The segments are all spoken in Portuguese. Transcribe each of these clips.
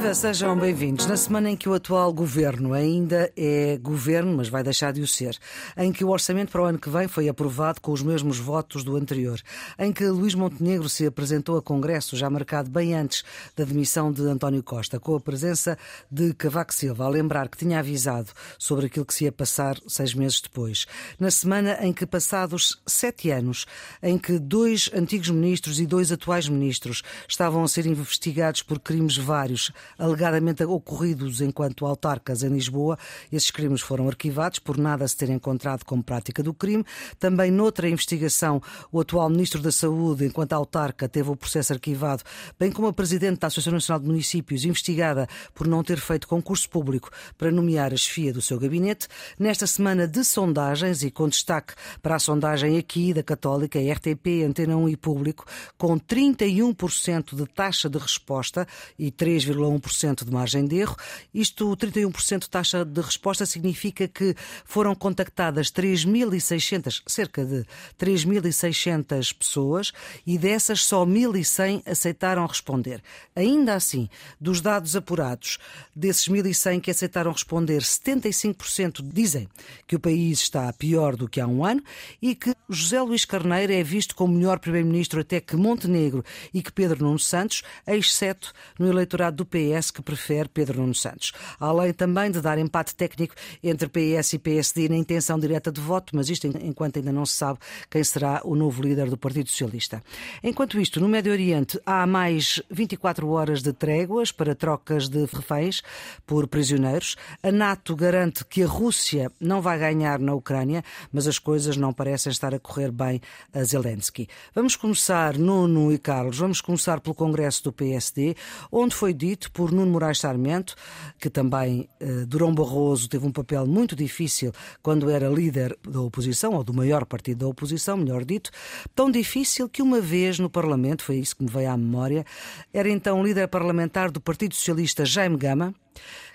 Viva, sejam bem-vindos. Na semana em que o atual governo ainda é governo, mas vai deixar de o ser, em que o orçamento para o ano que vem foi aprovado com os mesmos votos do anterior, em que Luís Montenegro se apresentou a Congresso já marcado bem antes da demissão de António Costa, com a presença de Cavaco Silva, a lembrar que tinha avisado sobre aquilo que se ia passar seis meses depois. Na semana em que, passados sete anos, em que dois antigos ministros e dois atuais ministros estavam a ser investigados por crimes vários alegadamente ocorridos enquanto autarcas em Lisboa. Esses crimes foram arquivados por nada se ter encontrado como prática do crime. Também noutra investigação, o atual Ministro da Saúde, enquanto autarca, teve o processo arquivado, bem como a Presidente da Associação Nacional de Municípios, investigada por não ter feito concurso público para nomear a chefia do seu gabinete. Nesta semana de sondagens, e com destaque para a sondagem aqui da Católica, RTP, Antena 1 e Público, com 31% de taxa de resposta e 3,1% de margem de erro. Isto, 31% de taxa de resposta, significa que foram contactadas 3.600, cerca de 3.600 pessoas e dessas só 1.100 aceitaram responder. Ainda assim, dos dados apurados, desses 1.100 que aceitaram responder, 75% dizem que o país está pior do que há um ano e que José Luís Carneiro é visto como melhor primeiro-ministro até que Montenegro e que Pedro Nuno Santos, exceto no eleitorado do PS que prefere Pedro Nuno Santos. Além também de dar empate técnico entre PS e PSD na intenção direta de voto, mas isto enquanto ainda não se sabe quem será o novo líder do Partido Socialista. Enquanto isto, no Médio Oriente há mais 24 horas de tréguas para trocas de reféns por prisioneiros. A NATO garante que a Rússia não vai ganhar na Ucrânia, mas as coisas não parecem estar a correr bem a Zelensky. Vamos começar, Nuno e Carlos, vamos começar pelo Congresso do PSD, onde foi dito por Nuno Moraes Sarmento, que também eh, Durão Barroso teve um papel muito difícil quando era líder da oposição, ou do maior partido da oposição, melhor dito, tão difícil que uma vez no Parlamento, foi isso que me veio à memória, era então líder parlamentar do Partido Socialista Jaime Gama,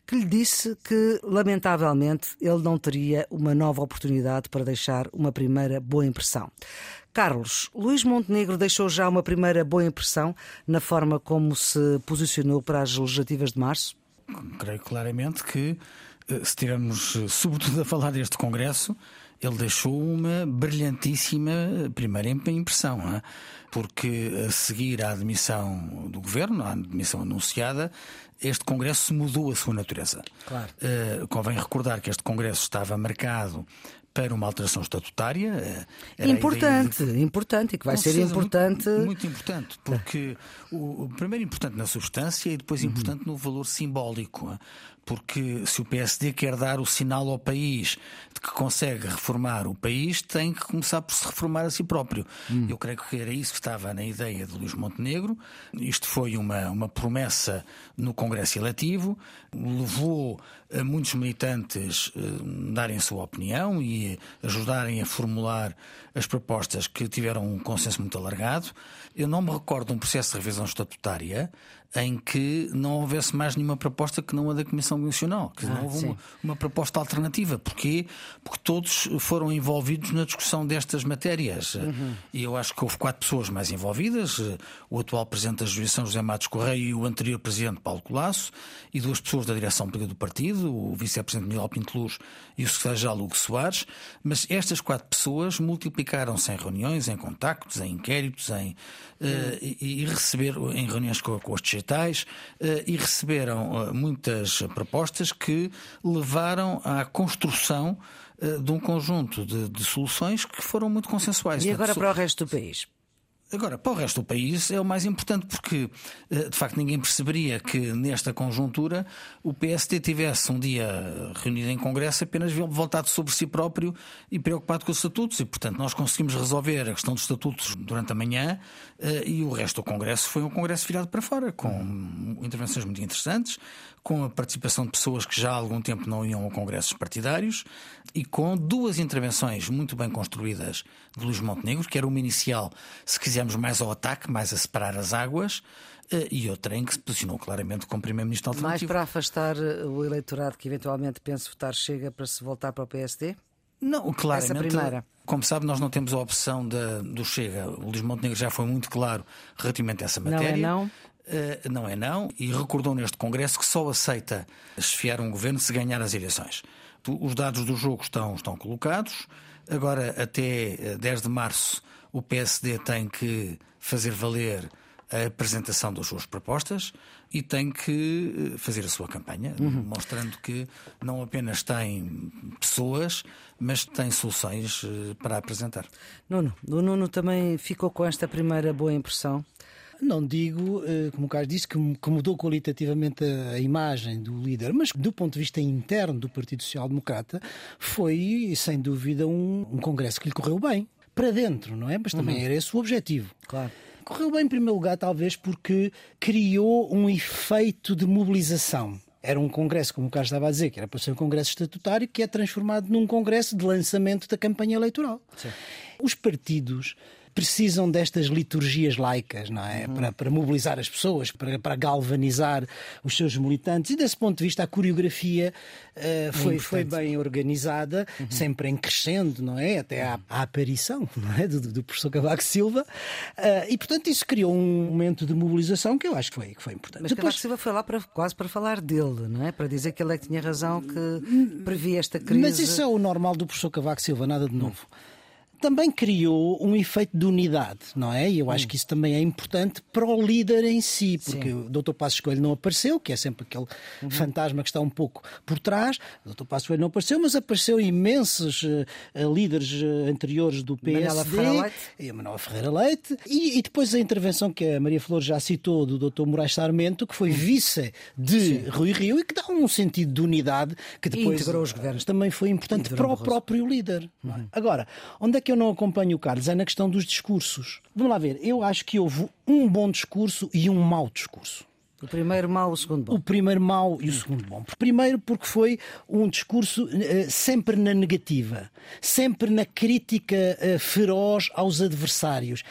que lhe disse que, lamentavelmente, ele não teria uma nova oportunidade para deixar uma primeira boa impressão. Carlos, Luís Montenegro deixou já uma primeira boa impressão na forma como se posicionou para as legislativas de março? Creio claramente que, eh, se estivermos eh, sobretudo a falar deste Congresso, ele deixou uma brilhantíssima primeira impressão, é? porque a seguir à admissão do governo, à admissão anunciada, este Congresso mudou a sua natureza. Claro. Uh, convém recordar que este Congresso estava marcado para uma alteração estatutária. Eh, importante, de... importante, e que vai ser importante. Muito, muito, importante, porque o, o, primeiro importante na substância e depois uhum. importante no valor simbólico porque se o PSD quer dar o sinal ao país de que consegue reformar o país, tem que começar por se reformar a si próprio. Hum. Eu creio que era isso que estava na ideia de Luís Montenegro. Isto foi uma, uma promessa no Congresso Eletivo, levou a muitos militantes a eh, darem a sua opinião e ajudarem a formular as propostas que tiveram um consenso muito alargado. Eu não me recordo de um processo de revisão estatutária em que não houvesse mais nenhuma proposta que não a da Comissão Nacional, que ah, não houve uma, uma, proposta alternativa. Porquê? Porque todos foram envolvidos na discussão destas matérias. Uhum. E eu acho que houve quatro pessoas mais envolvidas: o atual Presidente da Jurisdição, José Matos Correia, e o anterior Presidente, Paulo Colasso, e duas pessoas da direção política do partido, o Vice-Presidente Miguel Pinto Luz e o Secretário-Geral Hugo Soares. Mas estas quatro pessoas multiplicaram-se em reuniões, em contactos, em inquéritos, em, uh, e, e receberam em reuniões com, com os digitais eh, e receberam eh, muitas propostas que levaram à construção eh, de um conjunto de, de soluções que foram muito consensuais. E agora para o resto do país? Agora, para o resto do país é o mais importante porque, eh, de facto, ninguém perceberia que nesta conjuntura o PST tivesse um dia reunido em Congresso apenas voltado sobre si próprio e preocupado com os estatutos. E, portanto, nós conseguimos resolver a questão dos estatutos durante a manhã eh, e o resto do Congresso foi um Congresso virado para fora, com intervenções muito interessantes, com a participação de pessoas que já há algum tempo não iam a congressos partidários e com duas intervenções muito bem construídas de Luís Montenegro, que era uma inicial, se quisermos, mais ao ataque, mais a separar as águas, eh, e outra em que se posicionou claramente como Primeiro-Ministro alternativo. Mais para afastar eh, o eleitorado que eventualmente pense votar Chega para se voltar para o PSD? Não, claramente. Como sabe, nós não temos a opção da, do Chega. O Luís Montenegro já foi muito claro relativamente a essa matéria. Não é não? Uh, não é não, e recordou neste Congresso que só aceita esfiar um governo se ganhar as eleições. Os dados do jogo estão, estão colocados. Agora, até 10 de março, o PSD tem que fazer valer a apresentação das suas propostas e tem que eh, fazer a sua campanha, uhum. mostrando que não apenas tem pessoas, mas tem soluções eh, para apresentar. Nuno, o Nuno também ficou com esta primeira boa impressão? Não digo, eh, como o Carlos disse, que mudou qualitativamente a imagem do líder, mas do ponto de vista interno do Partido Social Democrata, foi, sem dúvida, um, um congresso que lhe correu bem. Para dentro, não é? Mas também uhum. era esse o objetivo. Claro. Correu bem, em primeiro lugar, talvez porque criou um efeito de mobilização. Era um congresso, como o Carlos estava a dizer, que era para ser um congresso estatutário, que é transformado num congresso de lançamento da campanha eleitoral. Sim. Os partidos precisam destas liturgias laicas, não é? Uhum. Para, para, mobilizar as pessoas, para, para, galvanizar os seus militantes. E desse ponto de vista, a coreografia uh, foi, foi bem organizada, uhum. sempre em crescendo, não é? Até à, à aparição não é? do, do professor Cavaco Silva. Uh, e, portanto, isso criou um momento de mobilização que eu acho que foi, que foi importante. Mas Depois... Cavaco Silva foi lá para, quase para falar dele, não é? Para dizer que ele é que tinha razão, que previa esta crise. Mas isso é o normal do professor Cavaco Silva, nada de novo também criou um efeito de unidade, não é? E eu acho hum. que isso também é importante para o líder em si, porque Sim. o Dr. Passos Coelho não apareceu, que é sempre aquele uhum. fantasma que está um pouco por trás. O Dr. Passos Coelho não apareceu, mas apareceu imensos uh, líderes uh, anteriores do PSD e a Manuela Ferreira Leite. E, e, depois a intervenção que a Maria Flor já citou do Dr. Moraes Sarmento, que foi uhum. vice de Sim. Rui Rio e que dá um sentido de unidade que depois integrou os governos. também foi importante para o próprio líder. É? Uhum. Agora, onde é que eu não acompanho o Carlos é na questão dos discursos. Vamos lá ver, eu acho que houve um bom discurso e um mau discurso. O primeiro mau, o segundo bom. O primeiro mau e o segundo bom. Primeiro porque foi um discurso uh, sempre na negativa, sempre na crítica uh, feroz aos adversários.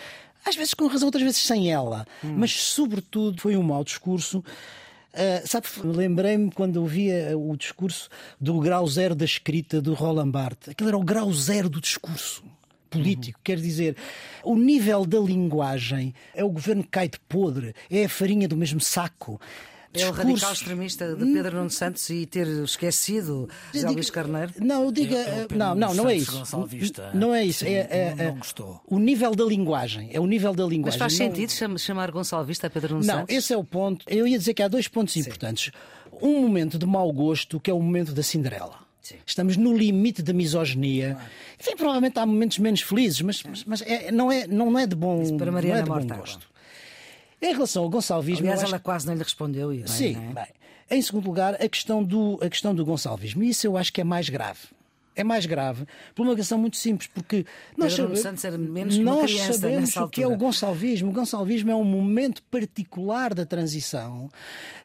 Às vezes com razão, outras vezes sem ela. Hum. Mas, sobretudo, foi um mau discurso. Uh, sabe, lembrei-me quando ouvia o discurso do grau zero da escrita do Roland Barthes. Aquilo era o grau zero do discurso político. Uhum. Quer dizer, o nível da linguagem é o governo que cai de podre, é a farinha do mesmo saco. É o radical extremista de Pedro Nuno Santos e ter esquecido José Luís Carneiro? Não, eu digo. É, é não, não, não é isso. Não é isso. Sim, é, é, não, não gostou. O nível da linguagem. É o nível da linguagem. Mas faz não... sentido chamar Gonçalvista a Pedro Nuno não, Santos? Não, esse é o ponto. Eu ia dizer que há dois pontos Sim. importantes. Um momento de mau gosto, que é o momento da Cinderela. Sim. Estamos no limite da misoginia. Claro. Enfim, provavelmente há momentos menos felizes, mas, mas, mas é, não, é, não é de bom, Isso para Mariana não é de bom gosto. Em relação ao Gonçalvismo. Aliás, acho... ela quase não lhe respondeu. Bem, Sim, é? bem. Em segundo lugar, a questão, do, a questão do Gonçalvismo. Isso eu acho que é mais grave é mais grave por uma questão muito simples, porque nós, sabe... nós sabemos o que é o Gonçalvismo. O Gonçalvismo é um momento particular da transição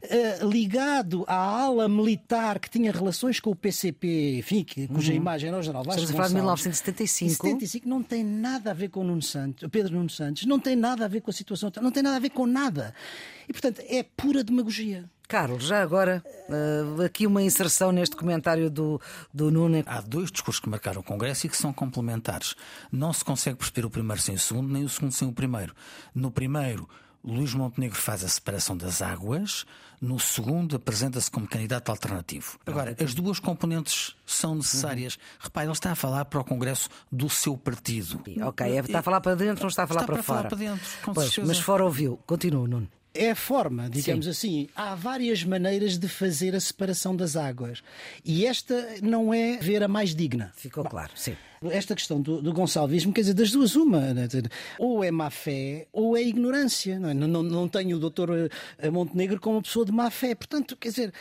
uh, ligado à ala militar que tinha relações com o PCP, enfim, que, cuja uhum. imagem era o general Vasco Estamos a falar de 1975. 75 não tem nada a ver com o Nuno Santos, Pedro Nuno Santos, não tem nada a ver com a situação, não tem nada a ver com nada. E, portanto, é pura demagogia. Carlos, já agora, uh, aqui uma inserção neste comentário do, do Nuno. Há dois discursos que marcaram o Congresso e que são complementares. Não se consegue perceber o primeiro sem o segundo, nem o segundo sem o primeiro. No primeiro, Luís Montenegro faz a separação das águas, no segundo apresenta-se como candidato alternativo. Agora, as duas componentes são necessárias. Uhum. Repare, ele está a falar para o Congresso do seu partido. Ok, é, está a falar para dentro, não está a falar está para, para fora. Falar para dentro, pois, mas fora ouviu. Continua, Nuno é a forma, digamos Sim. assim. Há várias maneiras de fazer a separação das águas. E esta não é ver a mais digna. Ficou Bom, claro, sim. Esta questão do, do Gonçalvismo, quer dizer, das duas, uma. Né? Ou é má fé ou é ignorância. Não, é? não, não, não tenho o doutor eh, Montenegro como uma pessoa de má fé. Portanto, quer dizer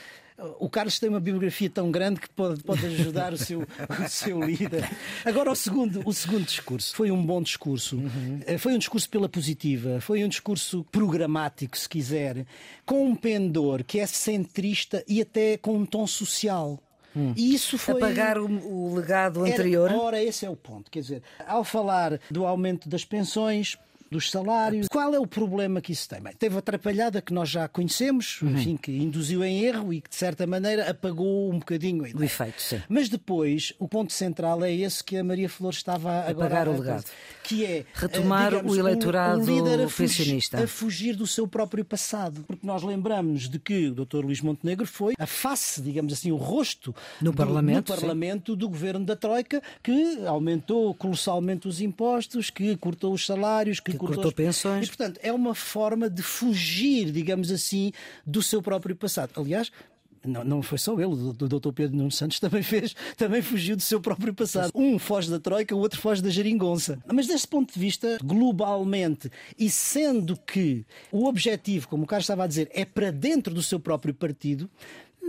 o Carlos tem uma biografia tão grande que pode, pode ajudar o, seu, o seu líder. Agora, o segundo, o segundo discurso foi um bom discurso. Uhum. Foi um discurso pela positiva, foi um discurso programático, se quiser, com um pendor que é centrista e até com um tom social. Hum. E isso foi. Apagar o, o legado anterior. Era, ora, esse é o ponto. Quer dizer, ao falar do aumento das pensões, dos salários. Qual é o problema que isso tem? Bem, teve a atrapalhada que nós já conhecemos, uhum. enfim, que induziu em erro e que, de certa maneira, apagou um bocadinho o efeito. Sim. Mas depois, o ponto central é esse que a Maria Flor estava agora Apagar a, o legado. Que é retomar digamos, o eleitorado o, o a pensionista. A fugir do seu próprio passado. Porque nós lembramos de que o Dr. Luís Montenegro foi a face, digamos assim, o rosto no do, Parlamento, no parlamento do governo da Troika, que aumentou colossalmente os impostos, que cortou os salários, que, que cortou, cortou pensões. E, portanto, é uma forma de fugir, digamos assim, do seu próprio passado. Aliás, não, não foi só ele, o Dr. Pedro Nuno Santos também fez, também fugiu do seu próprio passado. Um foge da Troika, o outro foge da Jeringonça. Mas deste ponto de vista, globalmente, e sendo que o objetivo, como o Carlos estava a dizer, é para dentro do seu próprio partido,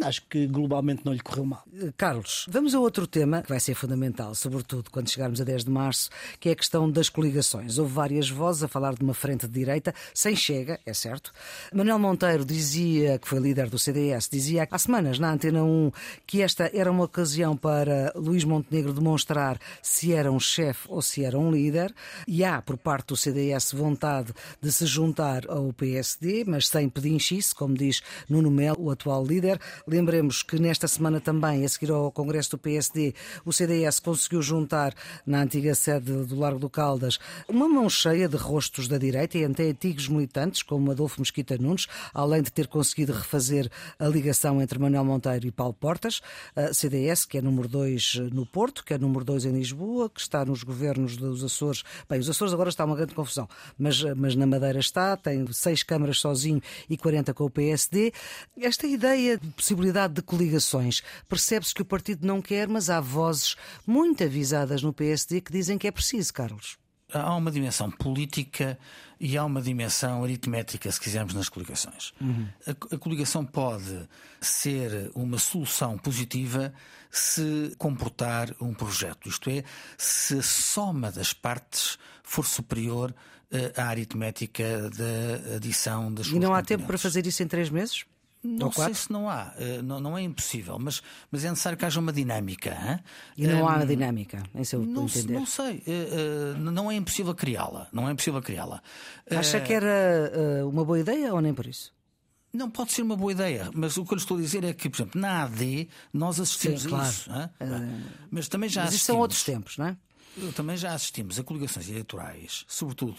acho que globalmente não lhe correu mal. Carlos, vamos a outro tema que vai ser fundamental, sobretudo quando chegarmos a 10 de março, que é a questão das coligações. Houve várias vozes a falar de uma frente de direita, sem chega, é certo. Manuel Monteiro dizia, que foi líder do CDS, dizia há semanas na Antena 1 que esta era uma ocasião para Luís Montenegro demonstrar se era um chefe ou se era um líder. E há, por parte do CDS, vontade de se juntar ao PSD, mas sem pedinchice, como diz Nuno Melo, o atual líder. Lembremos que nesta semana também, a seguir ao Congresso do PSD, o CDS conseguiu juntar na antiga sede do Largo do Caldas uma mão cheia de rostos da direita e até antigos militantes, como Adolfo Mesquita Nunes, além de ter conseguido refazer a ligação entre Manuel Monteiro e Paulo Portas. CDS, que é número 2 no Porto, que é número 2 em Lisboa, que está nos governos dos Açores. Bem, os Açores agora está uma grande confusão, mas, mas na Madeira está, tem seis câmaras sozinho e 40 com o PSD. Esta ideia de possibilidade de coligações. Percebe-se que o partido não quer, mas há vozes muito avisadas no PSD que dizem que é preciso, Carlos. Há uma dimensão política e há uma dimensão aritmética, se quisermos, nas coligações. Uhum. A, a coligação pode ser uma solução positiva se comportar um projeto, isto é, se a soma das partes for superior eh, à aritmética da adição das E não há tempo para fazer isso em três meses? Não sei se não há, eh, não, não é impossível, mas, mas é necessário que haja uma dinâmica. Hein? E não há uma dinâmica, em seu não, entender? Não sei, eh, eh, não é impossível criá-la. Não é impossível criá-la. Acha que era uma boa ideia ou nem por isso? Não pode ser uma boa ideia, mas o que eu lhe estou a dizer é que, por exemplo, na AD nós assistimos Sim, a claro. isso. Mas também já mas assistimos. são outros tempos, não é? Também já assistimos a coligações eleitorais, sobretudo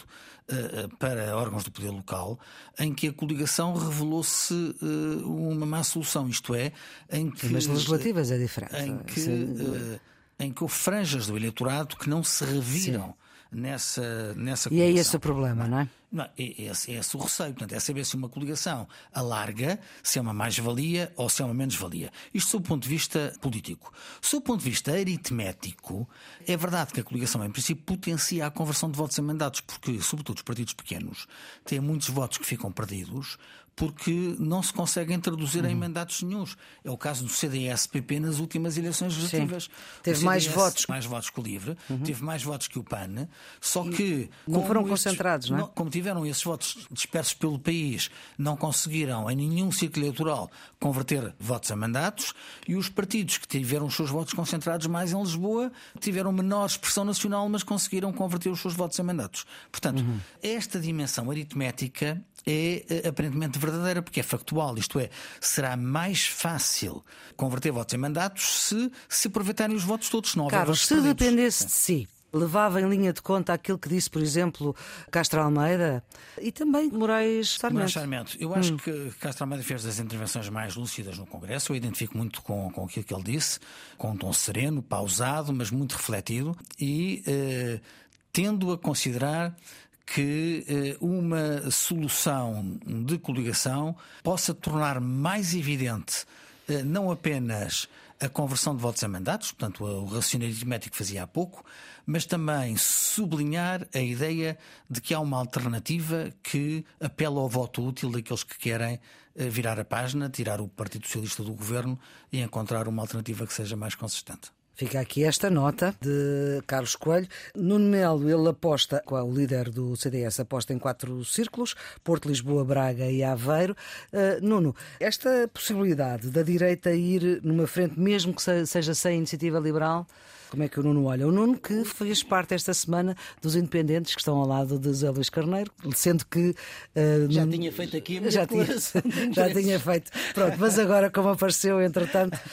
uh, para órgãos do poder local, em que a coligação revelou-se uh, uma má solução, isto é, em que. Mas legislativas é diferente. Em que, uh, em que houve franjas do eleitorado que não se reviram. Sim nessa, nessa E é esse o problema, não é? Não, é, esse, é esse o receio. Portanto, é saber se uma coligação alarga, se é uma mais-valia ou se é uma menos-valia. Isto do ponto de vista político. Do ponto de vista aritmético, é verdade que a coligação, em princípio, potencia a conversão de votos em mandatos, porque, sobretudo, os partidos pequenos têm muitos votos que ficam perdidos porque não se conseguem traduzir uhum. em mandatos nenhums. É o caso do CDS-PP nas últimas eleições legislativas. Teve CDS, mais votos. Mais votos que o LIVRE, uhum. teve mais votos que o PAN, só que. Não foram estes, concentrados, não é? Como tiveram esses votos dispersos pelo país, não conseguiram em nenhum ciclo eleitoral converter votos a mandatos e os partidos que tiveram os seus votos concentrados mais em Lisboa tiveram menor expressão nacional, mas conseguiram converter os seus votos a mandatos. Portanto, uhum. esta dimensão aritmética é eh, aparentemente verdadeira, porque é factual, isto é, será mais fácil converter votos em mandatos se se aproveitarem os votos todos, não Carlos, se perdidos. dependesse de si, levava em linha de conta aquilo que disse, por exemplo, Castro Almeida e também Moraes Sarmento. Moraes Sarmento. Eu acho hum. que Castro Almeida fez das intervenções mais lúcidas no Congresso. Eu identifico muito com, com aquilo que ele disse, com um tom sereno, pausado, mas muito refletido e eh, tendo a considerar que eh, uma solução de coligação possa tornar mais evidente eh, não apenas a conversão de votos a mandatos, portanto, o raciocínio aritmético que fazia há pouco, mas também sublinhar a ideia de que há uma alternativa que apela ao voto útil daqueles que querem eh, virar a página, tirar o Partido Socialista do governo e encontrar uma alternativa que seja mais consistente. Fica aqui esta nota de Carlos Coelho. Nuno Melo, ele aposta, o líder do CDS, aposta em quatro círculos: Porto, Lisboa, Braga e Aveiro. Uh, Nuno, esta possibilidade da direita ir numa frente, mesmo que seja sem iniciativa liberal, como é que o Nuno olha? O Nuno que fez parte esta semana dos independentes que estão ao lado de Zé Luís Carneiro, sendo que. Uh, já Nuno... tinha feito aqui a minha já tinha, já tinha feito. Pronto, mas agora, como apareceu, entretanto.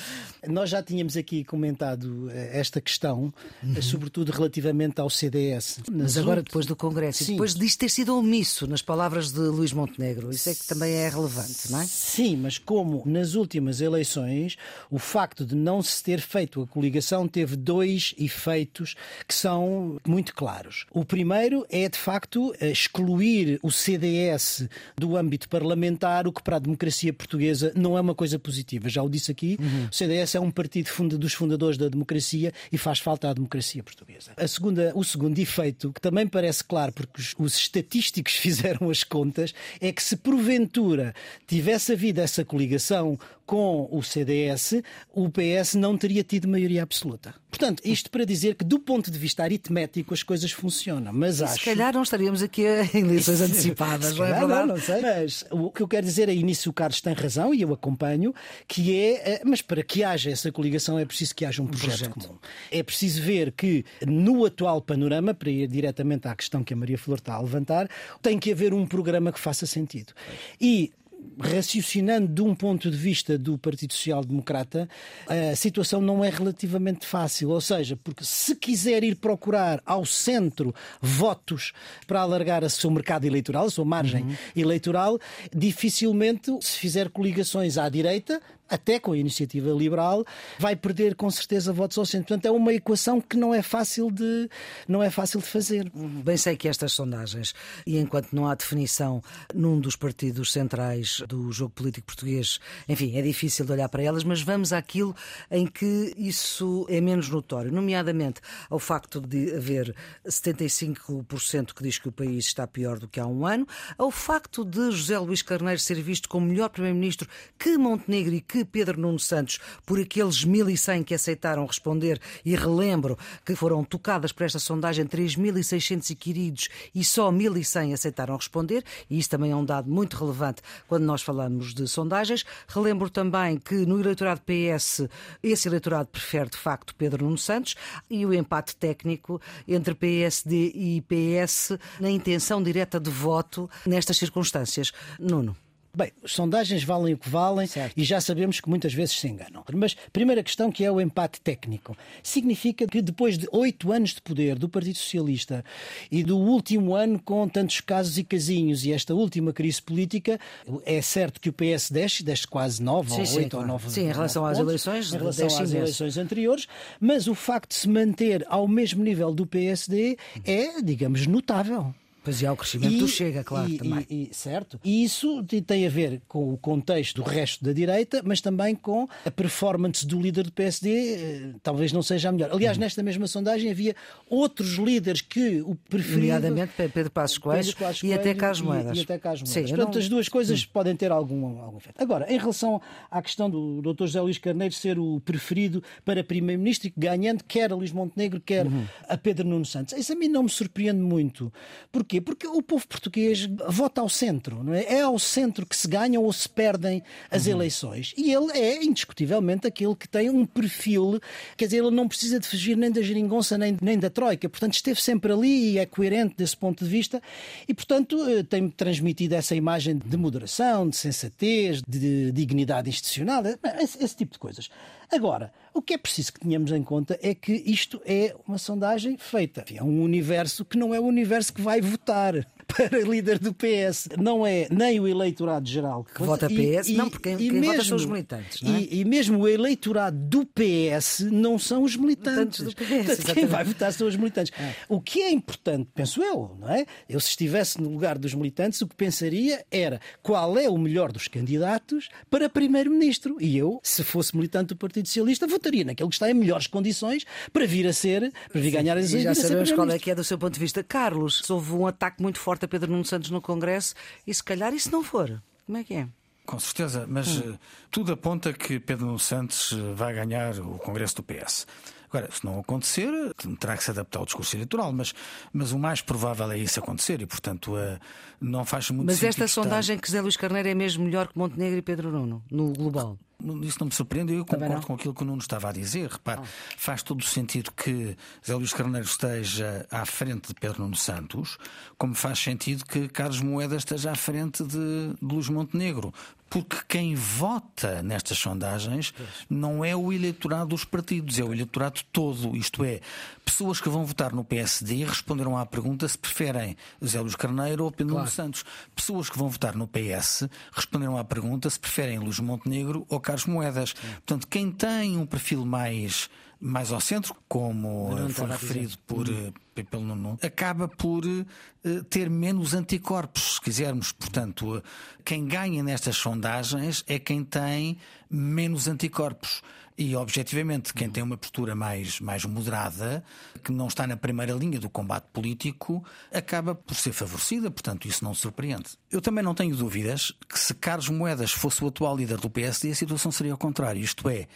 Nós já tínhamos aqui comentado eh, esta questão, uhum. sobretudo relativamente ao CDS. Mas agora, depois do Congresso, Sim. e depois disto ter sido omisso nas palavras de Luís Montenegro, isso é que também é relevante, não é? Sim, mas como nas últimas eleições o facto de não se ter feito a coligação teve dois efeitos que são muito claros. O primeiro é, de facto, excluir o CDS do âmbito parlamentar, o que para a democracia portuguesa não é uma coisa positiva. Já o disse aqui, uhum. o CDS é um partido dos fundadores da democracia e faz falta à democracia portuguesa. A segunda, o segundo efeito, que também parece claro, porque os, os estatísticos fizeram as contas, é que se porventura tivesse havido essa coligação com o CDS, o PS não teria tido maioria absoluta. Portanto, isto para dizer que, do ponto de vista aritmético, as coisas funcionam. Mas acho. Se calhar não estaríamos aqui em eleições antecipadas, não é verdade? Não, não sei. Mas o que eu quero dizer é, nisso o Carlos tem razão, e eu acompanho, que é. Eh, mas para que haja essa coligação é preciso que haja um projeto, projeto. comum. É preciso ver que, no atual panorama, para ir diretamente à questão que a Maria Flor está a levantar, tem que haver um programa que faça sentido. E raciocinando de um ponto de vista do Partido Social Democrata, a situação não é relativamente fácil. Ou seja, porque se quiser ir procurar ao centro votos para alargar o seu mercado eleitoral, a sua margem uhum. eleitoral, dificilmente, se fizer coligações à direita, até com a iniciativa liberal, vai perder com certeza votos ao centro. Portanto, é uma equação que não é fácil de, não é fácil de fazer. Bem sei que estas sondagens, e enquanto não há definição num dos partidos centrais do jogo político português, enfim, é difícil de olhar para elas, mas vamos àquilo em que isso é menos notório, nomeadamente ao facto de haver 75% que diz que o país está pior do que há um ano, ao facto de José Luís Carneiro ser visto como melhor primeiro-ministro que Montenegro e que que Pedro Nuno Santos, por aqueles 1.100 que aceitaram responder, e relembro que foram tocadas por esta sondagem 3.600 inquiridos e só 1.100 aceitaram responder, e isso também é um dado muito relevante quando nós falamos de sondagens. Relembro também que no eleitorado PS, esse eleitorado prefere de facto Pedro Nuno Santos e o empate técnico entre PSD e PS na intenção direta de voto nestas circunstâncias. Nuno. Bem, sondagens valem o que valem certo. e já sabemos que muitas vezes se enganam. Mas primeira questão que é o empate técnico. Significa que depois de oito anos de poder do Partido Socialista e do último ano com tantos casos e casinhos e esta última crise política, é certo que o PS desce, desce quase nove sim, ou oito ou nove Sim, em relação às pontos, eleições, em relação às eleições anteriores, mas o facto de se manter ao mesmo nível do PSD é, digamos, notável. Pois é, o crescimento e, do Chega, claro, e, também. E, certo. E isso tem a ver com o contexto do resto da direita, mas também com a performance do líder do PSD, eh, talvez não seja a melhor. Aliás, uhum. nesta mesma sondagem havia outros líderes que o preferiam. Nomeadamente Pedro Passos Coelho, e até Carlos Moedas. E, até Carlos Moedas. Sim, Portanto, não... as duas coisas Sim. podem ter algum, algum efeito. Agora, em relação à questão do Dr. José Luís Carneiro ser o preferido para Primeiro-Ministro, ganhando quer a Luís Montenegro, quer uhum. a Pedro Nuno Santos, isso a mim não me surpreende muito. Porquê? Porquê? Porque o povo português vota ao centro, não é? É ao centro que se ganham ou se perdem as uhum. eleições. E ele é, indiscutivelmente, aquele que tem um perfil, quer dizer, ele não precisa de fugir nem da geringonça nem, nem da troika, portanto esteve sempre ali e é coerente desse ponto de vista e, portanto, eh, tem transmitido essa imagem de moderação, de sensatez, de dignidade institucional, esse, esse tipo de coisas. Agora, o que é preciso que tenhamos em conta é que isto é uma sondagem feita. É um universo que não é o universo que vai votar para líder do PS. Não é nem o eleitorado geral que, vota PS, e, não, porque quem, mesmo, vota são os militantes. É? e, e, mesmo o eleitorado do PS não são os militantes. militantes do PS, quem vai votar são os militantes. É. O que é importante, penso eu, não é? Eu, se estivesse no lugar dos militantes, o que pensaria era qual é o melhor dos candidatos para primeiro-ministro. E eu, se fosse militante do Partido Socialista, votaria naquele que está em melhores condições para vir a ser, para vir ganhar as eleições. Já sabemos qual é que é do seu ponto de vista. Carlos, houve um ataque muito forte a Pedro Nuno Santos no Congresso e se calhar isso não for. Como é que é? Com certeza, mas hum. Eh, tudo aponta que Pedro Nuno Santos eh, vai ganhar o Congresso do PS. Agora, se não acontecer, terá que se adaptar ao discurso eleitoral, mas, mas o mais provável é isso acontecer e, portanto, uh, não faz muito mas sentido. Mas esta estar... sondagem que Zé Luís Carneiro é mesmo melhor que Montenegro e Pedro Nuno, no global? Isso não me surpreende, eu concordo com aquilo que o Nuno estava a dizer. Repare, ah. faz todo o sentido que Zé Luís Carneiro esteja à frente de Pedro Nuno Santos, como faz sentido que Carlos Moedas esteja à frente de, de Luís Montenegro. Porque quem vota nestas sondagens não é o eleitorado dos partidos, é o eleitorado todo. Isto é, pessoas que vão votar no PSD responderam à pergunta se preferem Zé Luís Carneiro ou Pedro claro. Santos. Pessoas que vão votar no PS responderam à pergunta se preferem Luís Montenegro ou Carlos Moedas. Portanto, quem tem um perfil mais mais ao centro, como foi referido por, hum. pelo Nuno, acaba por uh, ter menos anticorpos, se quisermos. Portanto, uh, quem ganha nestas sondagens é quem tem menos anticorpos. E, objetivamente, quem tem uma postura mais, mais moderada, que não está na primeira linha do combate político, acaba por ser favorecida, portanto, isso não surpreende. Eu também não tenho dúvidas que se Carlos Moedas fosse o atual líder do PSD, a situação seria ao contrário. Isto é,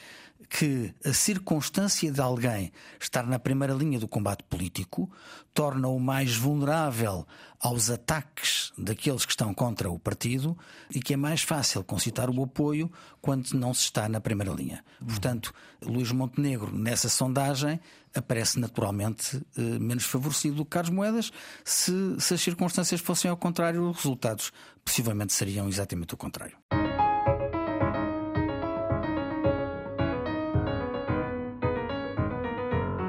que a circunstância de alguém estar na primeira linha do combate político torna-o mais vulnerável aos ataques daqueles que estão contra o partido e que é mais fácil concitar o apoio quando não se está na primeira linha. Portanto, Luís Montenegro, nessa sondagem, aparece naturalmente eh, menos favorecido do que Carlos Moedas. Se, se as circunstâncias fossem ao contrário, os resultados possivelmente seriam exatamente o contrário.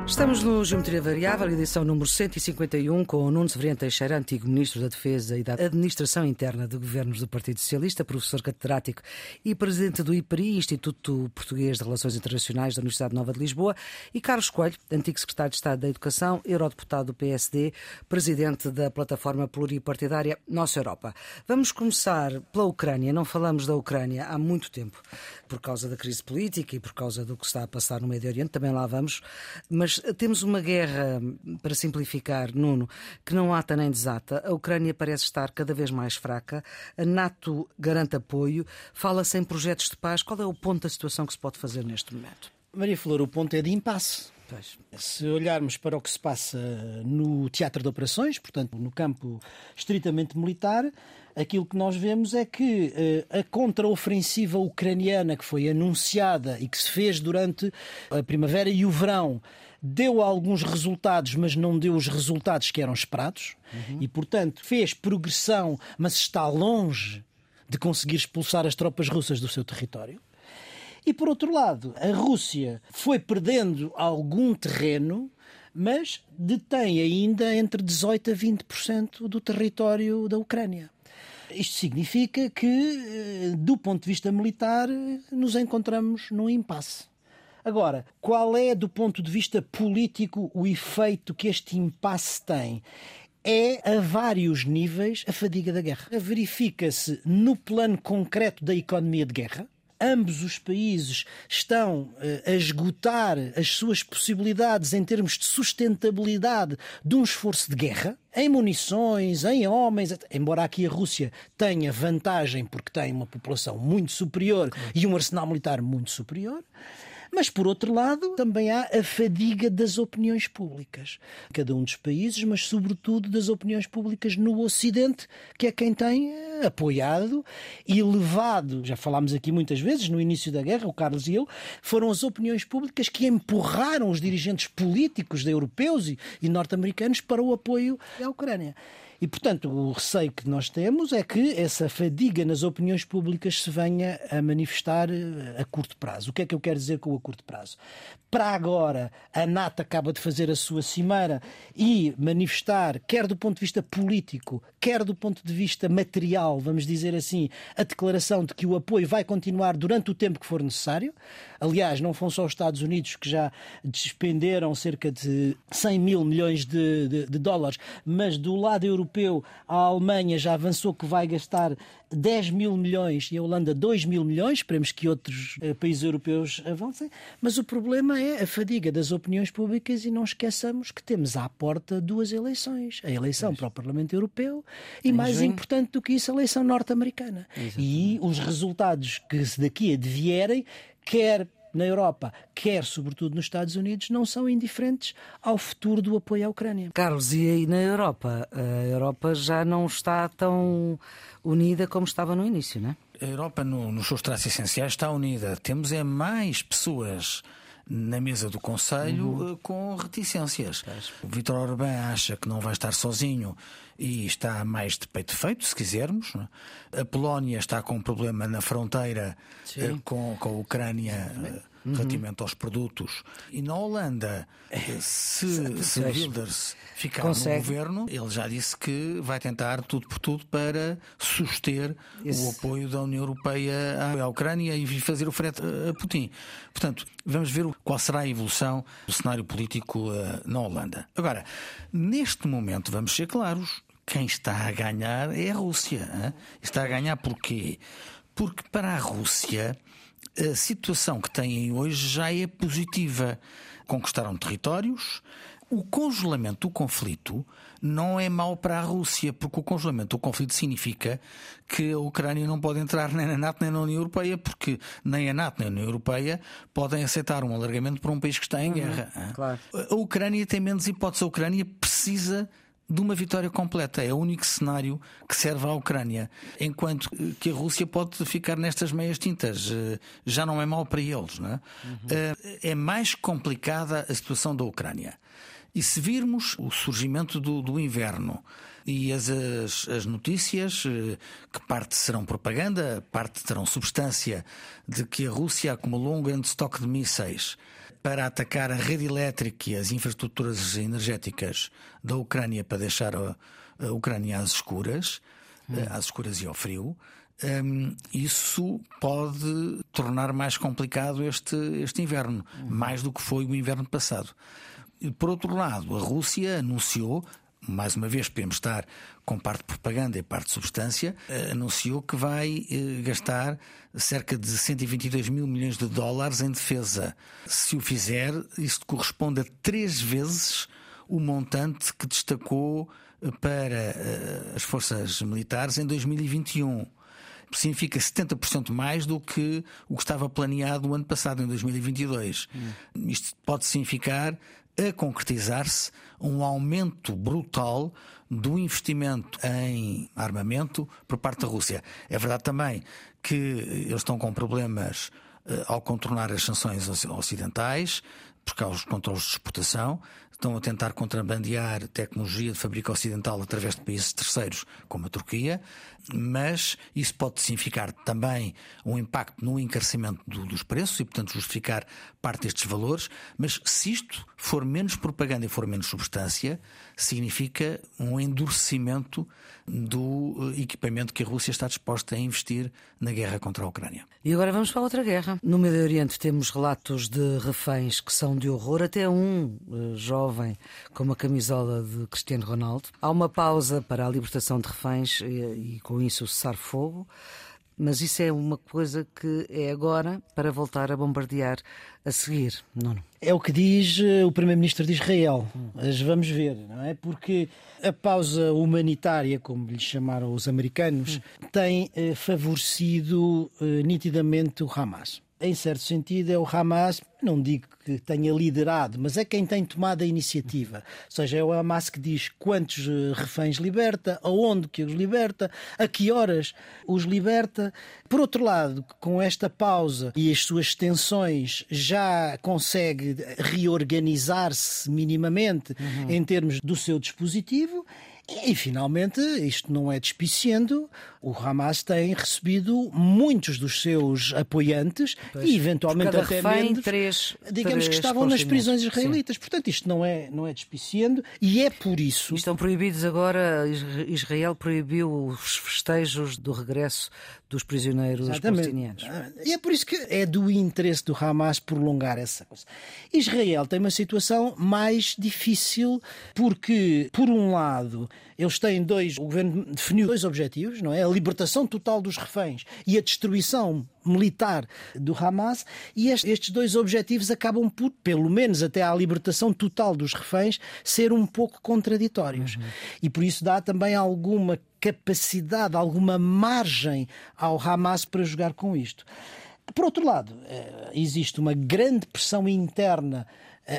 Estamos no Geometria Variável, edição número 151, com o Nuno Severiano Teixeira, antigo Ministro da Defesa e da Administração Interna de Governos do Partido Socialista, professor catedrático e presidente do IPRI, Instituto Português de Relações Internacionais da Universidade Nova de Lisboa, e Carlos Coelho, antigo secretário de Estado da Educação, eurodeputado do PSD, presidente da plataforma pluripartidária Nossa Europa. Vamos começar pela Ucrânia. Não falamos da Ucrânia há muito tempo, por causa da crise política e por causa do que está a passar no Médio Oriente, também lá vamos, mas temos uma guerra, para simplificar, Nuno, que não ata nem desata. A Ucrânia parece estar cada vez mais fraca. A NATO garante apoio. Fala-se em projetos de paz. Qual é o ponto da situação que se pode fazer neste momento? Maria Flor, o ponto é de impasse. Se olharmos para o que se passa no teatro de operações, portanto, no campo estritamente militar, aquilo que nós vemos é que uh, a contraofensiva ucraniana que foi anunciada e que se fez durante a primavera e o verão deu alguns resultados, mas não deu os resultados que eram esperados, uhum. e, portanto, fez progressão, mas está longe de conseguir expulsar as tropas russas do seu território. E, por outro lado, a Rússia foi perdendo algum terreno, mas detém ainda entre 18% a 20% do território da Ucrânia. Isto significa que, eh, do ponto de vista militar, nos encontramos num impasse. Agora, qual é, do ponto de vista político, o efeito que este impasse tem? é a vários níveis a fadiga da guerra. Verifica-se no plano concreto da economia de guerra. Ambos os países estão uh, a esgotar as suas possibilidades em termos de sustentabilidade de um esforço de guerra, em munições, em homens, embora aqui a Rússia tenha vantagem porque tem uma população muito superior e um arsenal militar muito superior. Mas, por outro lado, também há a fadiga das opiniões públicas. Cada um dos países, mas sobretudo das opiniões públicas no Ocidente, que é quem tem eh, apoiado e levado, já falámos aqui muitas vezes, no início da guerra, o Carlos e eu, foram as opiniões públicas que empurraram os dirigentes políticos europeus e norte-americanos para o apoio à Ucrânia. E, portanto, o receio que nós temos é que essa fadiga nas opiniões públicas se venha a manifestar eh, a curto prazo. O que é que eu quero dizer com a curto prazo? Para agora, a NATO acaba de fazer a sua cimeira e manifestar, quer do ponto de vista político, quer do ponto de vista material, vamos dizer assim, a declaração de que o apoio vai continuar durante o tempo que for necessário. Aliás, não foram só os Estados Unidos que já despenderam cerca de 100 mil milhões de, de, de dólares, mas do lado europeu, a Alemanha já avançou que vai gastar 10 mil milhões e a Holanda 2 mil milhões. Esperemos que outros eh, países europeus avancem. Mas o problema é a fadiga das opiniões públicas e não esqueçamos que temos à porta duas eleições: a eleição para o Parlamento Europeu e, mais junho. importante do que isso, a eleição norte-americana. E os resultados que daqui advierem, quer na Europa, quer sobretudo nos Estados Unidos, não são indiferentes ao futuro do apoio à Ucrânia. Carlos, e aí na Europa? A Europa já não está tão unida como estava no início, não é? A Europa, no, nos seus traços essenciais, está unida. Temos é mais pessoas na mesa do Conselho uhum. com reticências. O Vítor Orbán acha que não vai estar sozinho e está mais de peito feito, se quisermos. É? A Polónia está com um problema na fronteira eh, com, com a Ucrânia uhum. relativamente aos produtos. E na Holanda, se, se Wilders ficar Consegue. no governo, ele já disse que vai tentar tudo por tudo para suster Esse... o apoio da União Europeia à Ucrânia e fazer o frete a Putin. Portanto, vamos ver qual será a evolução do cenário político eh, na Holanda. Agora, neste momento, vamos ser claros, quem está a ganhar é a Rússia. Hein? Está a ganhar porquê? Porque para a Rússia a situação que têm hoje já é positiva. Conquistaram territórios. O congelamento do conflito não é mau para a Rússia, porque o congelamento do conflito significa que a Ucrânia não pode entrar nem na NATO nem na União Europeia, porque nem a NATO nem a União Europeia podem aceitar um alargamento para um país que está em uhum, guerra. Claro. A Ucrânia tem menos hipótese. A Ucrânia precisa de uma vitória completa. É o único cenário que serve à Ucrânia. Enquanto que a Rússia pode ficar nestas meias tintas. Eh, já não é mau para eles. Não é? Uhum. é mais complicada a situação da Ucrânia. E se virmos o surgimento do, do inverno e as, as, as, notícias, eh, que parte serão propaganda, parte terão substância de que a Rússia acumulou um grande estoque de mísseis para atacar a rede elétrica e as infraestruturas energéticas da Ucrânia para deixar a, a Ucrânia às escuras, hum. às escuras e ao frio. Um, isso pode tornar mais complicado este, este inverno, hum. mais do que foi o inverno passado. Por outro lado, a Rússia anunciou mais uma vez podemos estar com parte de propaganda e parte de substância, eh, anunciou que vai eh, gastar cerca de 122 mil milhões de dólares em defesa. Se o fizer, isto corresponde a três vezes o montante que destacou eh, para as forças militares em 2021 significa 70% mais do que o que estava planeado no ano passado, em 2022. Hum. Isto pode significar a concretizar-se um aumento brutal do investimento em armamento por parte da Rússia. É verdade também que eles estão com problemas uh, ao contornar as sanções ocidentais, por causa dos controles de exportação, estão a tentar contrabandear tecnologia de fábrica ocidental através de países terceiros, como a Turquia, mas isso pode significar também um impacto no encarecimento do, dos preços e, portanto, justificar parte destes valores. Mas se isto for menos propaganda e for menos substância, significa um endurecimento do eh, equipamento que a Rússia está disposta a investir na guerra contra a Ucrânia. E agora vamos para outra guerra. No Médio Oriente temos relatos de reféns que são de horror, até um uh, jovem com uma camisola de Cristiano Ronaldo. Há uma pausa para a libertação de reféns e, e com isso cessar fogo. Mas isso é uma coisa que é agora para voltar a bombardear a seguir, não? É o que diz eh, o Primeiro-Ministro de Israel. Mas vamos ver, não é? Porque a pausa humanitária, como lhe chamaram os americanos, tem eh, favorecido eh, nitidamente o Hamas em certo sentido, é o Hamas, não digo que tenha liderado, mas é quem tem tomado a iniciativa. Ou seja, é o Hamas que diz quantos eh, reféns liberta, aonde que os liberta, a que horas os liberta. Por outro lado, com esta pausa e as suas tensões, já consegue reorganizar-se minimamente uhum. em termos do seu dispositivo e, finalmente, isto não é despiciando, o Hamas tem recebido muitos dos seus apoiantes pois, e, eventualmente, até refém, três, digamos três que estavam nas prisões israelitas. Sim. Portanto, isto não é, não é despiciando e é por isso. Estão proibidos agora, Israel proibiu os festejos do regresso dos prisioneiros Exatamente. palestinianos. E é por isso que é do interesse do Hamas prolongar essa coisa. Israel tem uma situação mais difícil porque, por um lado, eles têm dois, o governo definiu dois objetivos, não é? A libertação total dos reféns e a destruição militar do Hamas, e estes dois objetivos acabam por, pelo menos até à libertação total dos reféns, ser um pouco contraditórios. Uhum. E por isso dá também alguma capacidade, alguma margem ao Hamas para jogar com isto. Por outro lado, eh, existe uma grande pressão interna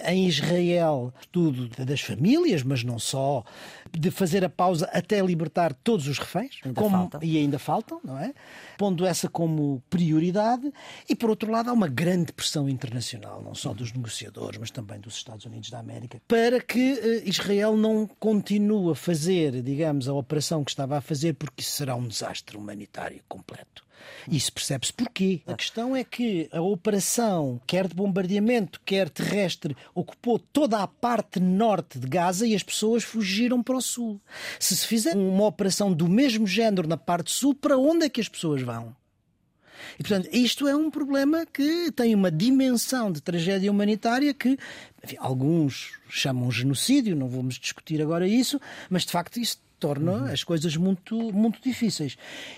em Israel, tudo das famílias, mas não só, de fazer a pausa até libertar todos os reféns, ainda como, e ainda faltam, não é? Pondo essa como prioridade. E por outro lado, há uma grande pressão internacional, não só dos negociadores, mas também dos Estados Unidos da América, para que uh, Israel não continue a fazer, digamos, a operação que estava a fazer, porque isso será um desastre humanitário completo. Isso percebe-se porquê. A questão é que a operação, quer de bombardeamento, quer terrestre, ocupou toda a parte norte de Gaza e as pessoas fugiram para o sul. Se se fizer uma operação do mesmo género na parte sul, para onde é que as pessoas vão? E, portanto, isto é um problema que tem uma dimensão de tragédia humanitária que enfim, alguns chamam genocídio, não vamos discutir agora isso, mas de facto isso torna uhum. as coisas muito, muito difíceis.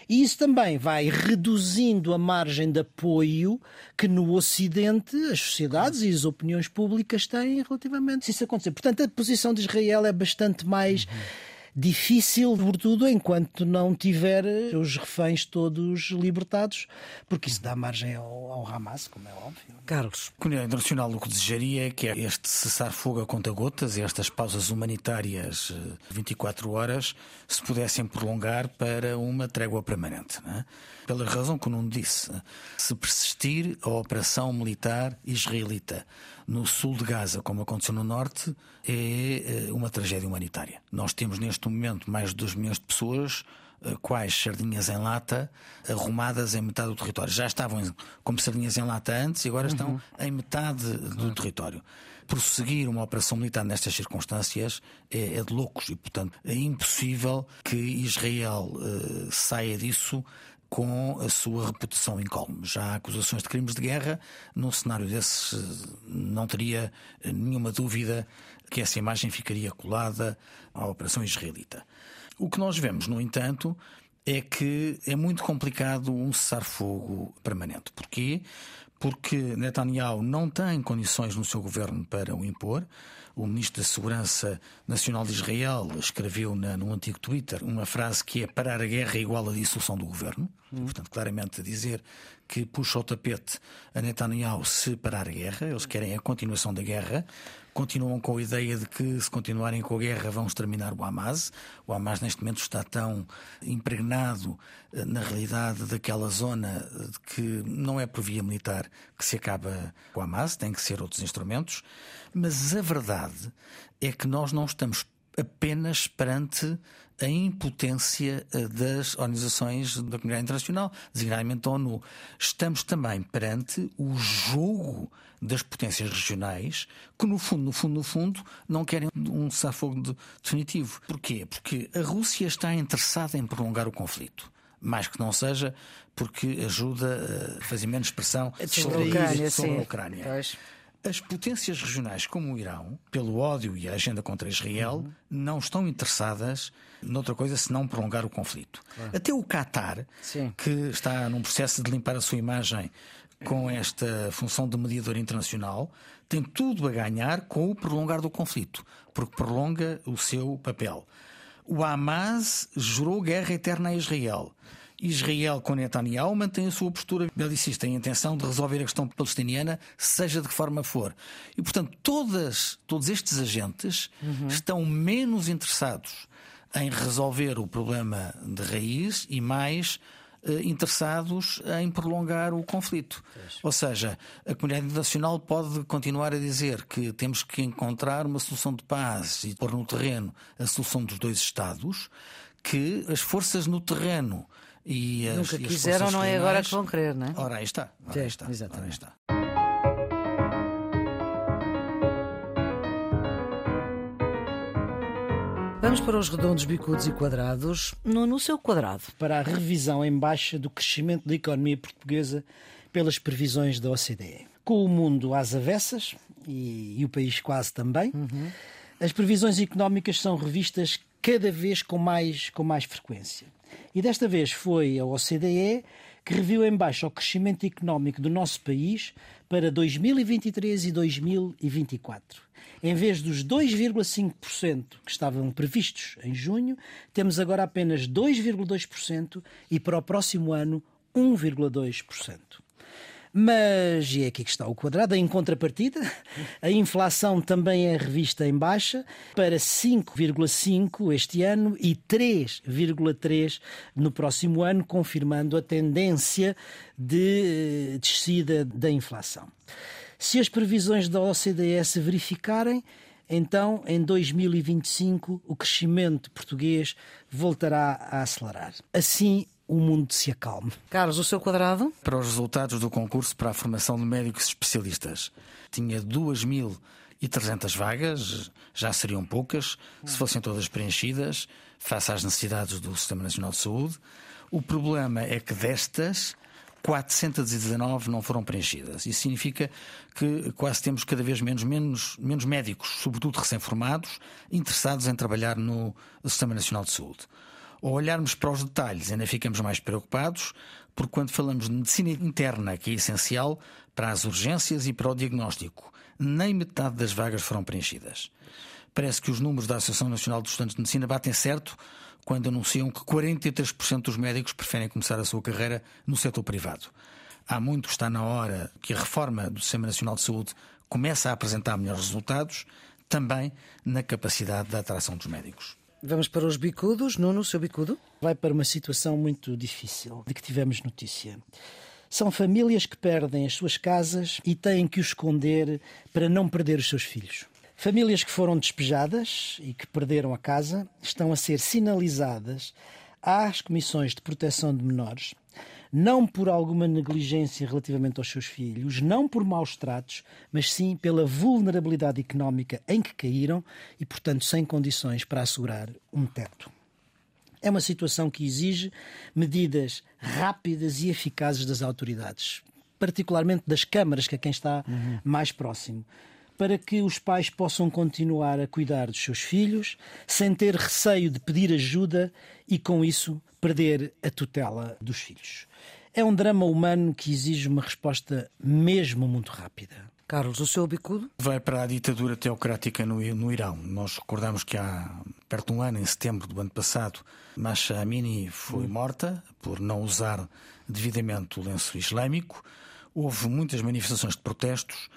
E isso também vai reduzindo a margem de apoio que no Ocidente as sociedades e as opiniões públicas têm relativamente a isso acontecer. Portanto, a posição de Israel é bastante mais. Uhum difícil, sobretudo enquanto não tiver os reféns todos libertados, porque isso dá margem ao, ao Hamas, como é óbvio. Carlos. A comunidade internacional o que desejaria é que este cessar-fogo a conta-gotas, estas pausas humanitárias 24 eh, horas, se pudessem prolongar para uma trégua permanente. É? Pela razão que o Nuno disse, se persistir a operação militar israelita no sul de Gaza, como aconteceu no norte, é eh, uma tragédia humanitária. Nós temos neste momento mais de 2 milhões de pessoas eh, quais sardinhas em lata arrumadas em metade do território. Já estavam como sardinhas em lata antes e agora estão uhum. em metade do território. Prosseguir uma operação militar nestas circunstâncias é, é de loucos e, portanto, é impossível que Israel uh, saia disso com a sua reputação incólume. Já há acusações de crimes de guerra, num cenário desse não teria nenhuma dúvida que essa imagem ficaria colada à operação israelita. O que nós vemos, no entanto, é que é muito complicado um cessar-fogo permanente. Porquê? Porque Netanyahu não tem condições no seu governo para o impor. O ministro da Segurança Nacional de Israel escreveu na, no antigo Twitter uma frase que é parar a guerra é igual à dissolução do governo. Hum. Portanto, claramente dizer que puxa o tapete a Netanyahu se parar a guerra. Eles querem a continuação da guerra continuam com a ideia de que, se continuarem com a guerra, vão exterminar o Hamas. O Hamas, neste momento, está tão impregnado eh, na realidade daquela zona que não é por via militar que se acaba o Hamas, tem que ser outros instrumentos. Mas a verdade é que nós não estamos apenas perante a impotência eh, das organizações da comunidade internacional, designadamente a ONU. Estamos também perante o jogo das potências regionais que, no fundo, no fundo, no fundo, não querem um cessar-fogo de, definitivo. Porquê? Porque a Rússia está interessada em prolongar o conflito. Mais que não seja porque ajuda a fazer menos pressão sobre, a Ucrânia. Sobre a Ucrânia. Pois. As potências regionais como o Irão, pelo ódio e a agenda contra Israel, uhum. não estão interessadas noutra coisa senão prolongar o conflito. Claro. Até o Qatar, Sim. que está num processo de limpar a sua imagem com esta função de mediador internacional, tem tudo a ganhar com o prolongar do conflito, porque prolonga o seu papel. O Hamas jurou guerra eterna a Israel. Israel com Netanyahu mantém a sua postura belicista, tem a intenção de resolver a questão palestiniana, seja de que forma for. E, portanto, todas, todos estes agentes uhum. estão menos interessados em resolver o problema de raiz e mais interessados em prolongar o conflito. Ou seja, a comunidade internacional pode continuar a dizer que temos que encontrar uma solução de paz e pôr no terreno a solução dos dois Estados, que as forças no terreno e as, Nunca e as quiseram, não é agora que vão querer, não é? Ora, aí está. Ora, aí está. Exatamente. Ora, aí está. Vamos para os redondos, bicudos e quadrados. No, no seu quadrado. Para a revisão em baixa do crescimento da economia portuguesa pelas previsões da OCDE. Com o mundo às avessas, e, e o país quase também, uhum. as previsões económicas são revistas cada vez com mais, com mais frequência. E desta vez foi a OCDE que reviu em baixo o crescimento económico do nosso país para 2023 e 2024. Em vez dos 2,5% que estavam previstos em junho, temos agora apenas 2,2% e para o próximo ano 1,2%. Mas e é aqui que está o quadrado. Em contrapartida, a inflação também é revista em baixa para 5,5 este ano e 3,3 no próximo ano, confirmando a tendência de eh, descida da inflação. Se as previsões da OCDE se verificarem, então em 2025 o crescimento português voltará a acelerar. Assim, o mundo se acalme. Carlos, o seu quadrado? Para os resultados do concurso para a formação de médicos especialistas. Tinha 2.300 vagas, já seriam poucas, se fossem todas preenchidas, face às necessidades do Sistema Nacional de Saúde. O problema é que destas, 419 não foram preenchidas. Isso significa que quase temos cada vez menos, menos, menos médicos, sobretudo recém-formados, interessados em trabalhar no Sistema Nacional de Saúde. Ao olharmos para os detalhes, ainda ficamos mais preocupados, porque quando falamos de medicina interna, que é essencial para as urgências e para o diagnóstico, nem metade das vagas foram preenchidas. Parece que os números da Associação Nacional dos Estudantes de Medicina batem certo quando anunciam que 43% dos médicos preferem começar a sua carreira no setor privado. Há muito que está na hora que a reforma do Sistema Nacional de Saúde comece a apresentar melhores resultados, também na capacidade de atração dos médicos. Vamos para os bicudos. Nuno, o seu bicudo? Vai para uma situação muito difícil de que tivemos notícia. São famílias que perdem as suas casas e têm que o esconder para não perder os seus filhos. Famílias que foram despejadas e que perderam a casa estão a ser sinalizadas às comissões de proteção de menores não por alguma negligência relativamente aos seus filhos, não por maus tratos, mas sim pela vulnerabilidade económica em que caíram e, portanto, sem condições para assegurar um teto. É uma situação que exige medidas rápidas e eficazes das autoridades, particularmente das câmaras, que é quem está uhum. mais próximo para que os pais possam continuar a cuidar dos seus filhos sem ter receio de pedir ajuda e, com isso, perder a tutela dos filhos. É um drama humano que exige uma resposta mesmo muito rápida. Carlos, o seu bicudo? Vai para a ditadura teocrática no, no Irão. Nós recordamos que há perto de um ano, em setembro do ano passado, Masha Amini foi morta por não usar devidamente o lenço islâmico. Houve muitas manifestações de protestos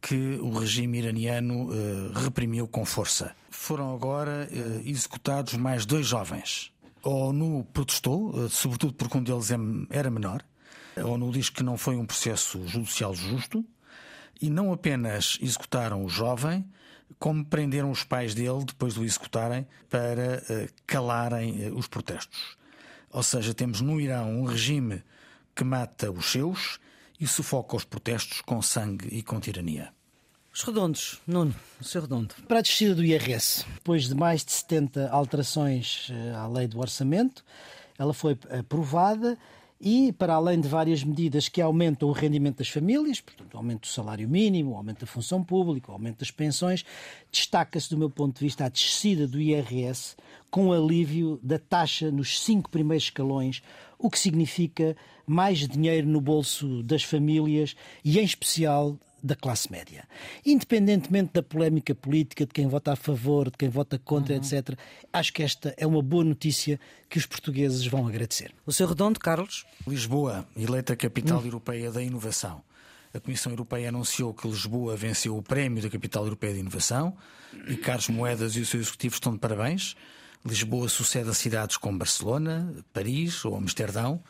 que o regime iraniano eh, reprimiu com força. Foram agora eh, executados mais dois jovens. A ONU protestou, eh, sobretudo porque um deles é, era menor. A ONU diz que não foi um processo judicial justo e não apenas executaram o jovem, como prenderam os pais dele depois de o executarem para calarem os protestos. Ou seja, temos no Irão um regime que mata os seus e sufoca os protestos com sangue e com tirania. Os redondos, Nuno, o seu redondo. Para a descida do IRS, depois de mais de 70 alterações eh, à lei do orçamento, ela foi aprovada e, para além de várias medidas que aumentam o rendimento das famílias, portanto, o aumento do salário mínimo, o aumento da função pública, o aumento das pensões, destaca-se, do meu ponto de vista, a descida do IRS com alívio da taxa nos cinco primeiros escalões, o que significa mais dinheiro no bolso das famílias e, em especial, da classe média. Independentemente da polémica política, de quem vota a favor, de quem vota contra, uhum. etc., acho que esta é uma boa notícia que os portugueses vão agradecer. O seu redondo, Carlos? Lisboa, eleita capital uhum. europeia da inovação. A Comissão Europeia anunciou que Lisboa venceu o prémio da Capital Europeia de Inovação e Carlos Moedas e o seu executivo estão de parabéns. Lisboa sucede a cidades como Barcelona, Paris ou Amsterdão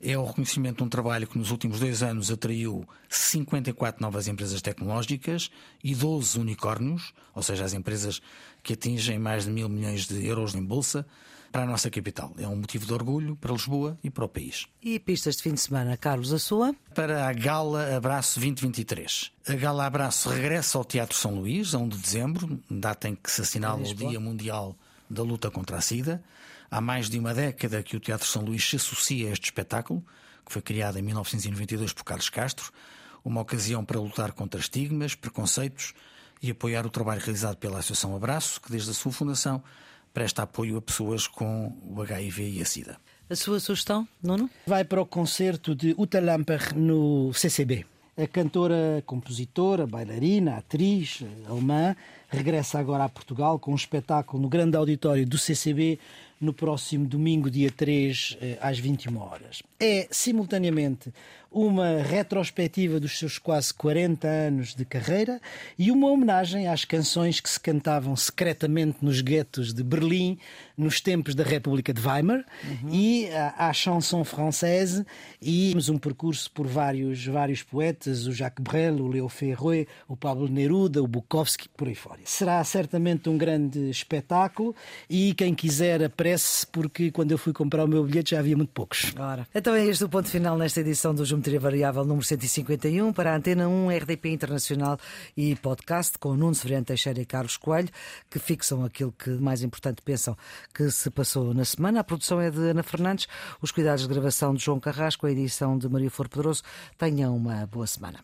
é o reconhecimento de um trabalho que nos últimos dois anos atraiu 54 novas empresas tecnológicas e 12 unicórnios, ou seja, as empresas que atingem mais de mil milhões de euros em bolsa, para a nossa capital. É um motivo de orgulho para Lisboa e para o país. E pistas de fim de semana, Carlos, a sua? Para a Gala Abraço 2023. A Gala Abraço regressa ao Teatro São Luís, a 1 de dezembro, data em que se assinala o Dia Mundial da Luta contra a SIDA. Há mais de uma década que o Teatro São Luís se associa a este espetáculo, que foi criado em 1992 por Carlos Castro, uma ocasião para lutar contra estigmas, preconceitos e apoiar o trabalho realizado pela Associação Abraço, que desde a sua fundação presta apoio a pessoas com o HIV e a SIDA. A sua sugestão, Nuno? Vai para o concerto de Uta Lamper no CCB. A cantora, compositora, bailarina, atriz alemã regressa agora a Portugal com um espetáculo no grande auditório do CCB no próximo domingo, dia 3, eh, às 21 horas. É, simultaneamente, uma retrospectiva dos seus quase 40 anos de carreira e uma homenagem às canções que se cantavam secretamente nos guetos de Berlim nos tempos da República de Weimar uhum. e à, à chanson française e um percurso por vários, vários poetas, o Jacques Brel, o Léo Ferré, o Pablo Neruda, o Bukowski, por aí fora. Será certamente um grande espetáculo e quem quiser apresse porque quando eu fui comprar o meu bilhete já havia muito poucos. Ora. Então é este o ponto final nesta edição do Geometria Variável número 151 para a Antena 1 RDP Internacional e podcast com Nuno Severiano Teixeira e Carlos Coelho que fixam aquilo que mais importante pensam que se passou na semana. A produção é de Ana Fernandes, os cuidados de gravação de João Carrasco, a edição de Maria Flor Pedroso. Tenham uma boa semana.